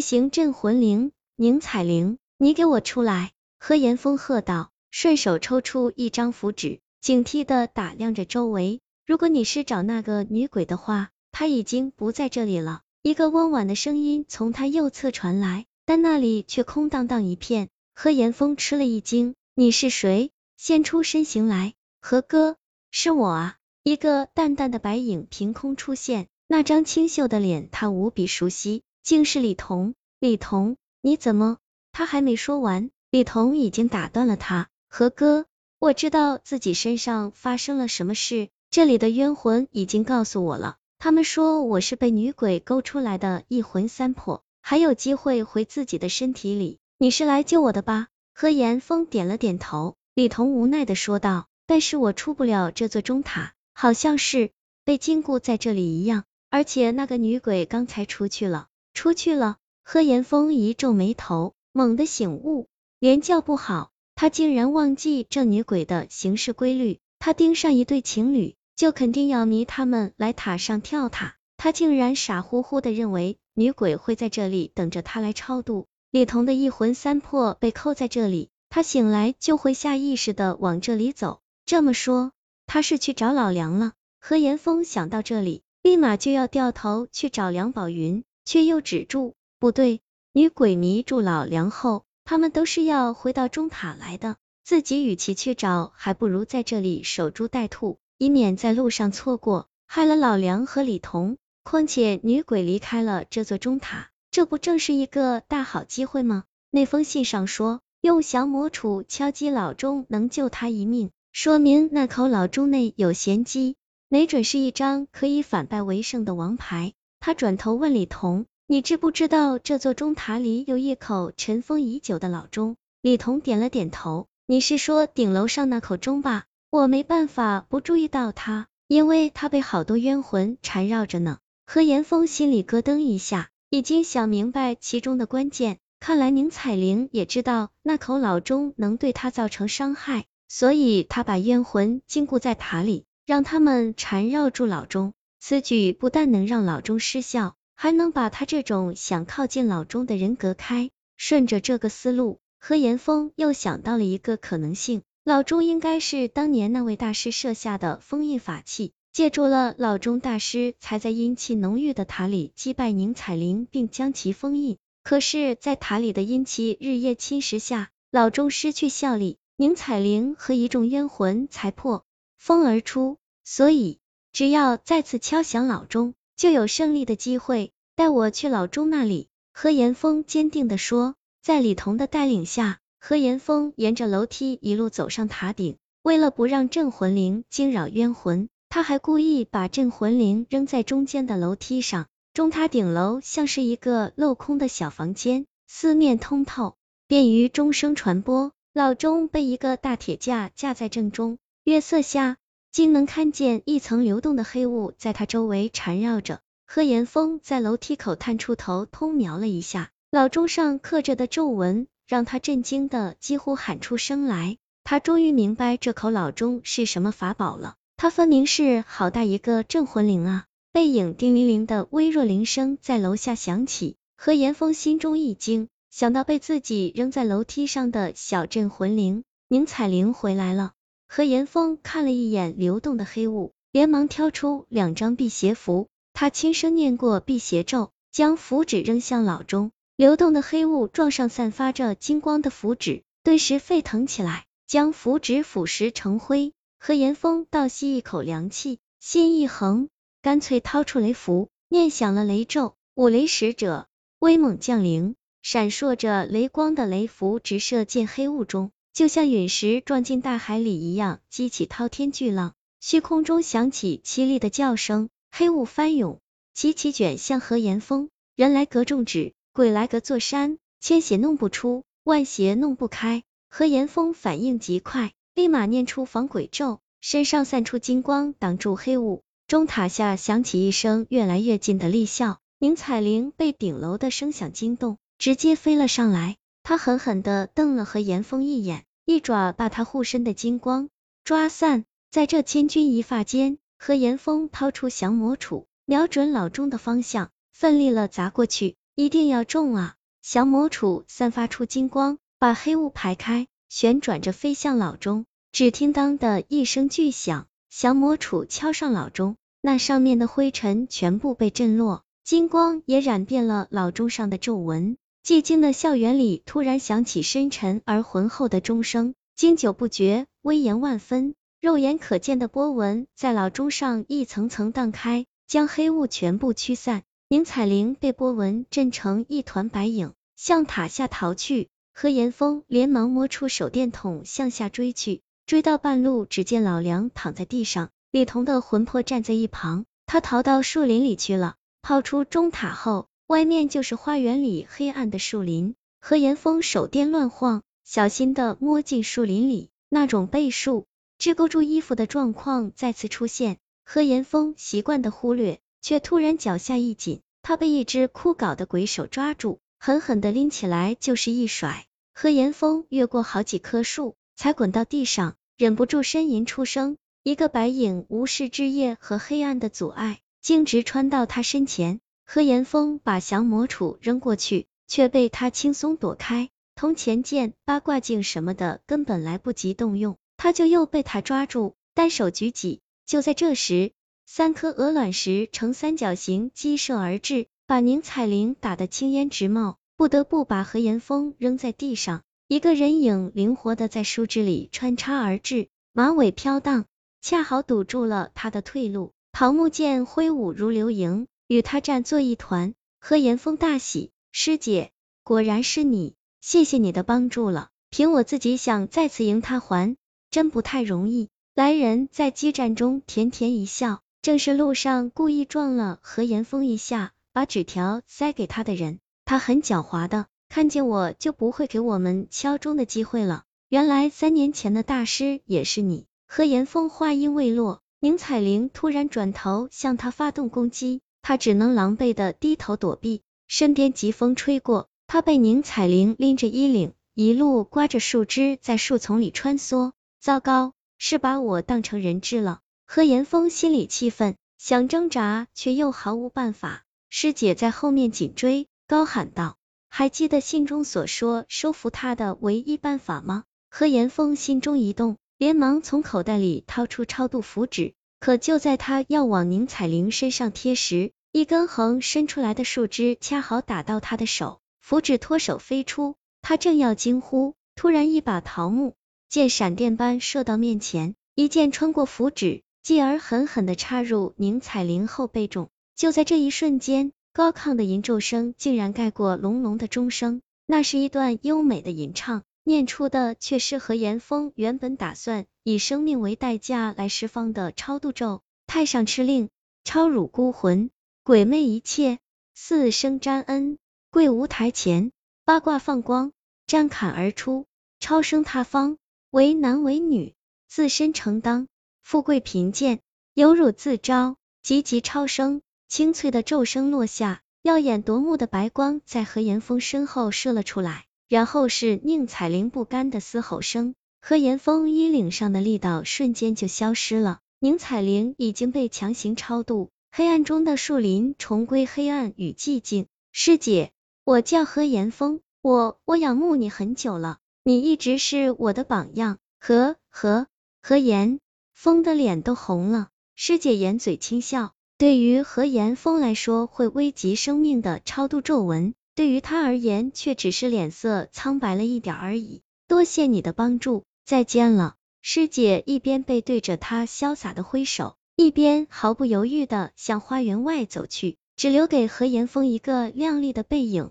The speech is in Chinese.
行镇魂铃，宁采铃，你给我出来！何岩峰喝道，顺手抽出一张符纸，警惕的打量着周围。如果你是找那个女鬼的话，她已经不在这里了。一个温婉的声音从他右侧传来，但那里却空荡荡一片。何岩峰吃了一惊，你是谁？现出身形来，何哥，是我啊！一个淡淡的白影凭空出现，那张清秀的脸他无比熟悉，竟是李彤。李彤，你怎么？他还没说完。李彤已经打断了他，何哥，我知道自己身上发生了什么事，这里的冤魂已经告诉我了，他们说我是被女鬼勾出来的一魂三魄，还有机会回自己的身体里，你是来救我的吧？何岩峰点了点头，李彤无奈的说道，但是我出不了这座钟塔，好像是被禁锢在这里一样，而且那个女鬼刚才出去了，出去了。何岩峰一皱眉头，猛地醒悟。连叫不好，他竟然忘记这女鬼的行事规律。他盯上一对情侣，就肯定要迷他们来塔上跳塔。他竟然傻乎乎的认为女鬼会在这里等着他来超度。李彤的一魂三魄被扣在这里，他醒来就会下意识的往这里走。这么说，他是去找老梁了。何岩峰想到这里，立马就要掉头去找梁宝云，却又止住。不对，女鬼迷住老梁后。他们都是要回到中塔来的，自己与其去找，还不如在这里守株待兔，以免在路上错过，害了老梁和李彤。况且女鬼离开了这座中塔，这不正是一个大好机会吗？那封信上说，用降魔杵敲击老钟能救他一命，说明那口老钟内有玄机，没准是一张可以反败为胜的王牌。他转头问李彤。你知不知道这座钟塔里有一口尘封已久的老钟？李彤点了点头。你是说顶楼上那口钟吧？我没办法不注意到它，因为它被好多冤魂缠绕着呢。何岩峰心里咯噔一下，已经想明白其中的关键。看来宁采玲也知道那口老钟能对他造成伤害，所以他把冤魂禁锢在塔里，让他们缠绕住老钟。此举不但能让老钟失效。还能把他这种想靠近老钟的人隔开。顺着这个思路，何岩峰又想到了一个可能性：老钟应该是当年那位大师设下的封印法器，借助了老钟大师，才在阴气浓郁的塔里击败宁采玲，并将其封印。可是，在塔里的阴气日夜侵蚀下，老钟失去效力，宁采玲和一众冤魂才破风而出。所以，只要再次敲响老钟。就有胜利的机会。带我去老钟那里。何岩峰坚定的说。在李彤的带领下，何岩峰沿着楼梯一路走上塔顶。为了不让镇魂铃惊扰冤魂，他还故意把镇魂铃扔在中间的楼梯上。钟塔顶楼像是一个镂空的小房间，四面通透，便于钟声传播。老钟被一个大铁架架在正中，月色下。竟能看见一层流动的黑雾在他周围缠绕着。何岩峰在楼梯口探出头，偷瞄了一下，老钟上刻着的皱纹，让他震惊的几乎喊出声来。他终于明白这口老钟是什么法宝了，它分明是好大一个镇魂铃啊！背影叮铃铃的微弱铃声在楼下响起，何岩峰心中一惊，想到被自己扔在楼梯上的小镇魂铃，宁采玲回来了。何岩峰看了一眼流动的黑雾，连忙挑出两张辟邪符，他轻声念过辟邪咒，将符纸扔向老钟。流动的黑雾撞上散发着金光的符纸，顿时沸腾起来，将符纸腐蚀成灰。何岩峰倒吸一口凉气，心一横，干脆掏出雷符，念响了雷咒。五雷使者威猛降临，闪烁着雷光的雷符直射进黑雾中。就像陨石撞进大海里一样，激起滔天巨浪。虚空中响起凄厉的叫声，黑雾翻涌，齐齐卷向何岩峰。人来隔众指，鬼来隔座山，千邪弄不出，万邪弄不开。何岩峰反应极快，立马念出防鬼咒，身上散出金光，挡住黑雾。钟塔下响起一声越来越近的厉笑。宁采玲被顶楼的声响惊动，直接飞了上来。他狠狠的瞪了何岩峰一眼。一爪把他护身的金光抓散，在这千钧一发间，何岩峰掏出降魔杵，瞄准老钟的方向，奋力了砸过去。一定要中啊！降魔杵散发出金光，把黑雾排开，旋转着飞向老钟。只听当的一声巨响，降魔杵敲上老钟，那上面的灰尘全部被震落，金光也染遍了老钟上的皱纹。寂静的校园里突然响起深沉而浑厚的钟声，经久不绝，威严万分。肉眼可见的波纹在老钟上一层层荡开，将黑雾全部驱散。宁采玲被波纹震成一团白影，向塔下逃去。何岩峰连忙摸出手电筒向下追去。追到半路，只见老梁躺在地上，李彤的魂魄站在一旁。他逃到树林里去了。跑出钟塔后，外面就是花园里黑暗的树林。何岩峰手电乱晃，小心的摸进树林里，那种被树支勾住衣服的状况再次出现。何岩峰习惯的忽略，却突然脚下一紧，他被一只枯槁的鬼手抓住，狠狠的拎起来就是一甩。何岩峰越过好几棵树。才滚到地上，忍不住呻吟出声。一个白影无视枝叶和黑暗的阻碍，径直穿到他身前。何岩峰把降魔杵扔过去，却被他轻松躲开。铜钱剑、八卦镜什么的根本来不及动用，他就又被他抓住，单手举起。就在这时，三颗鹅卵石呈三角形激射而至，把宁采玲打得青烟直冒，不得不把何岩峰扔在地上。一个人影灵活的在树枝里穿插而至，马尾飘荡，恰好堵住了他的退路。桃木剑挥舞如流萤，与他战作一团。何岩峰大喜，师姐，果然是你，谢谢你的帮助了。凭我自己想再次赢他还真不太容易。来人在激战中甜甜一笑，正是路上故意撞了何岩峰一下，把纸条塞给他的人。他很狡猾的。看见我就不会给我们敲钟的机会了。原来三年前的大师也是你。何岩峰话音未落，宁采玲突然转头向他发动攻击，他只能狼狈的低头躲避。身边疾风吹过，他被宁采玲拎着衣领，一路刮着树枝在树丛里穿梭。糟糕，是把我当成人质了。何岩峰心里气愤，想挣扎却又毫无办法。师姐在后面紧追，高喊道。还记得信中所说收服他的唯一办法吗？何岩峰心中一动，连忙从口袋里掏出超度符纸。可就在他要往宁采玲身上贴时，一根横伸出来的树枝恰好打到他的手，符纸脱手飞出。他正要惊呼，突然一把桃木剑闪电般射到面前，一剑穿过符纸，继而狠狠的插入宁采玲后背中。就在这一瞬间。高亢的吟咒声竟然盖过隆隆的钟声，那是一段优美的吟唱，念出的却是何岩峰原本打算以生命为代价来释放的超度咒。太上敕令，超辱孤魂，鬼魅一切，四生沾恩，跪无台前，八卦放光，战砍而出，超生他方，为男为女，自身承当，富贵贫贱，有辱自招，急急超生。清脆的咒声落下，耀眼夺目的白光在何岩峰身后射了出来，然后是宁采玲不甘的嘶吼声。何岩峰衣领上的力道瞬间就消失了，宁采玲已经被强行超度。黑暗中的树林重归黑暗与寂静。师姐，我叫何岩峰，我我仰慕你很久了，你一直是我的榜样。何何何岩峰的脸都红了，师姐掩嘴轻笑。对于何岩峰来说，会危及生命的超度皱纹，对于他而言却只是脸色苍白了一点而已。多谢你的帮助，再见了，师姐。一边背对着他潇洒的挥手，一边毫不犹豫的向花园外走去，只留给何岩峰一个靓丽的背影。